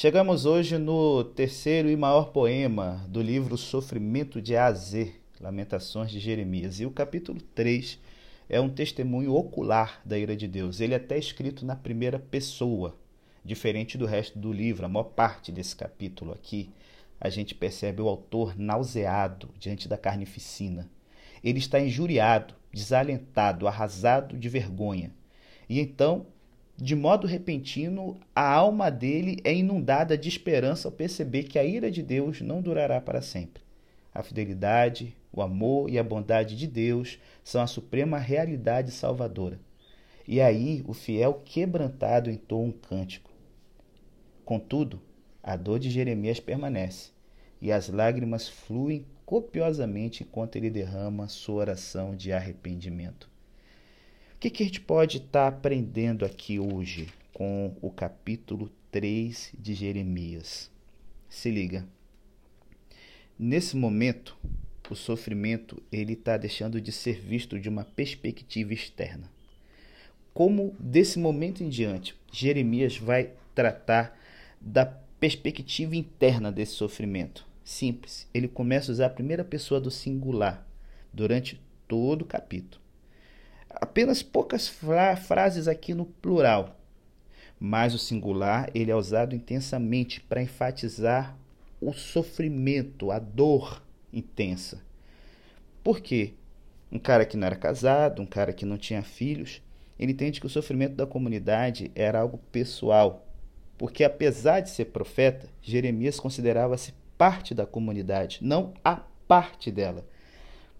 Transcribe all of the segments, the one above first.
Chegamos hoje no terceiro e maior poema do livro Sofrimento de Azê, Lamentações de Jeremias. E o capítulo 3 é um testemunho ocular da ira de Deus. Ele é até escrito na primeira pessoa, diferente do resto do livro. A maior parte desse capítulo aqui, a gente percebe o autor nauseado diante da carnificina. Ele está injuriado, desalentado, arrasado de vergonha. E então de modo repentino, a alma dele é inundada de esperança ao perceber que a ira de Deus não durará para sempre. A fidelidade, o amor e a bondade de Deus são a suprema realidade salvadora. E aí o fiel quebrantado entoa um cântico. Contudo, a dor de Jeremias permanece, e as lágrimas fluem copiosamente enquanto ele derrama sua oração de arrependimento. O que, que a gente pode estar tá aprendendo aqui hoje com o capítulo 3 de Jeremias? Se liga. Nesse momento, o sofrimento ele está deixando de ser visto de uma perspectiva externa. Como desse momento em diante, Jeremias vai tratar da perspectiva interna desse sofrimento. Simples. Ele começa a usar a primeira pessoa do singular durante todo o capítulo apenas poucas fra frases aqui no plural, mas o singular ele é usado intensamente para enfatizar o sofrimento, a dor intensa. Por quê? Um cara que não era casado, um cara que não tinha filhos, ele entende que o sofrimento da comunidade era algo pessoal, porque apesar de ser profeta, Jeremias considerava-se parte da comunidade, não a parte dela.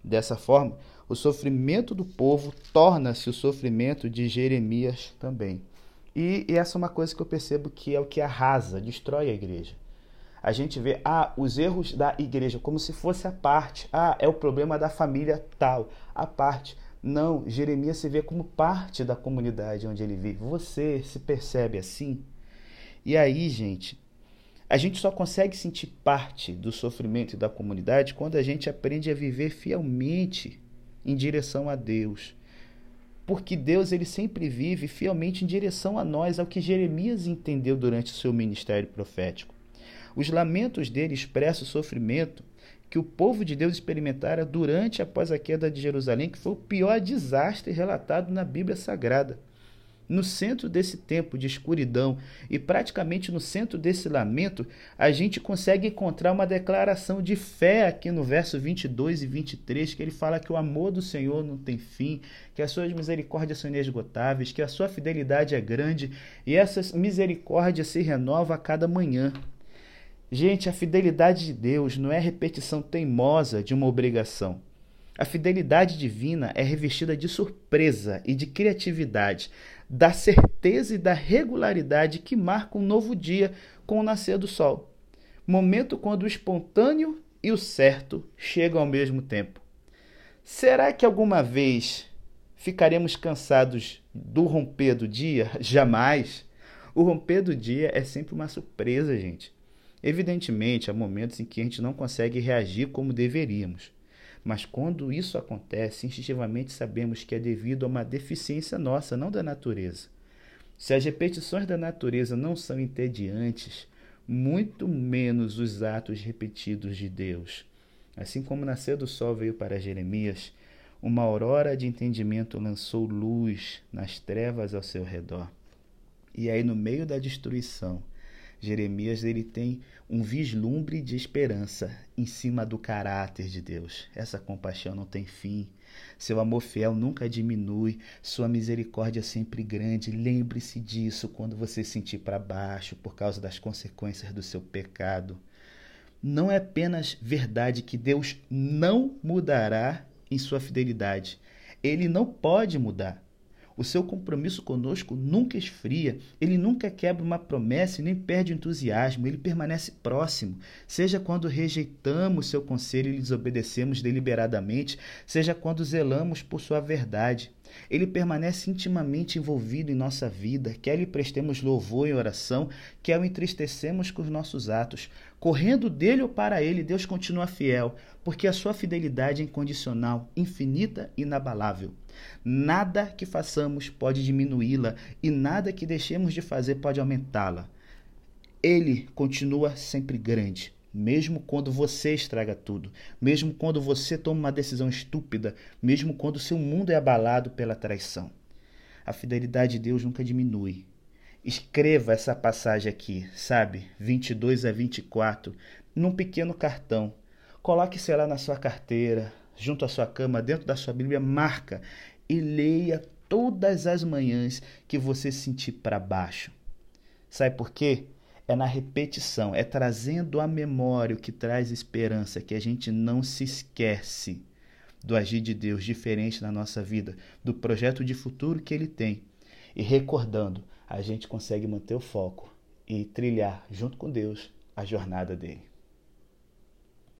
Dessa forma, o sofrimento do povo torna-se o sofrimento de Jeremias também. E, essa é uma coisa que eu percebo que é o que arrasa, destrói a igreja. A gente vê ah, os erros da igreja como se fosse a parte. Ah, é o problema da família tal, a parte. Não, Jeremias se vê como parte da comunidade onde ele vive. Você se percebe assim? E aí, gente, a gente só consegue sentir parte do sofrimento da comunidade quando a gente aprende a viver fielmente em direção a Deus. Porque Deus ele sempre vive fielmente em direção a nós, ao que Jeremias entendeu durante o seu ministério profético. Os lamentos dele expressam o sofrimento que o povo de Deus experimentara durante e após a queda de Jerusalém, que foi o pior desastre relatado na Bíblia Sagrada no centro desse tempo de escuridão e praticamente no centro desse lamento, a gente consegue encontrar uma declaração de fé aqui no verso 22 e 23, que ele fala que o amor do Senhor não tem fim, que as suas misericórdias são inesgotáveis, que a sua fidelidade é grande e essa misericórdia se renova a cada manhã. Gente, a fidelidade de Deus não é repetição teimosa de uma obrigação. A fidelidade divina é revestida de surpresa e de criatividade, da certeza e da regularidade que marca um novo dia com o nascer do sol. Momento quando o espontâneo e o certo chegam ao mesmo tempo. Será que alguma vez ficaremos cansados do romper do dia? Jamais. O romper do dia é sempre uma surpresa, gente. Evidentemente, há momentos em que a gente não consegue reagir como deveríamos. Mas quando isso acontece, instintivamente sabemos que é devido a uma deficiência nossa, não da natureza. Se as repetições da natureza não são entediantes, muito menos os atos repetidos de Deus. Assim como nascer do sol veio para Jeremias, uma aurora de entendimento lançou luz nas trevas ao seu redor. E aí, no meio da destruição, Jeremias ele tem um vislumbre de esperança em cima do caráter de Deus. Essa compaixão não tem fim. Seu amor fiel nunca diminui, sua misericórdia é sempre grande. Lembre-se disso quando você sentir para baixo por causa das consequências do seu pecado. Não é apenas verdade que Deus não mudará em sua fidelidade. Ele não pode mudar. O seu compromisso conosco nunca esfria, ele nunca quebra uma promessa e nem perde o entusiasmo, ele permanece próximo, seja quando rejeitamos seu conselho e desobedecemos deliberadamente, seja quando zelamos por sua verdade. Ele permanece intimamente envolvido em nossa vida, quer lhe prestemos louvor em oração, quer o entristecemos com os nossos atos. Correndo dele ou para ele, Deus continua fiel, porque a sua fidelidade é incondicional, infinita e inabalável. Nada que façamos pode diminuí-la e nada que deixemos de fazer pode aumentá-la. Ele continua sempre grande, mesmo quando você estraga tudo, mesmo quando você toma uma decisão estúpida, mesmo quando seu mundo é abalado pela traição. A fidelidade de Deus nunca diminui. Escreva essa passagem aqui, sabe? 22 a 24, num pequeno cartão. Coloque, sei lá, na sua carteira, junto à sua cama, dentro da sua Bíblia, marca e leia todas as manhãs que você sentir para baixo. Sabe por quê? É na repetição, é trazendo a memória o que traz esperança, que a gente não se esquece do agir de Deus diferente na nossa vida, do projeto de futuro que Ele tem. E recordando, a gente consegue manter o foco e trilhar junto com Deus a jornada dele.